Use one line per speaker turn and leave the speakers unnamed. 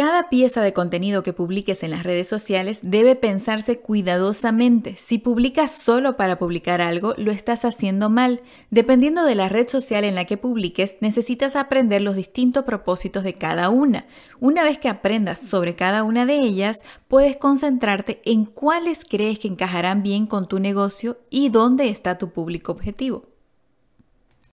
Cada pieza de contenido que publiques en las redes sociales debe pensarse cuidadosamente. Si publicas solo para publicar algo, lo estás haciendo mal. Dependiendo de la red social en la que publiques, necesitas aprender los distintos propósitos de cada una. Una vez que aprendas sobre cada una de ellas, puedes concentrarte en cuáles crees que encajarán bien con tu negocio y dónde está tu público objetivo.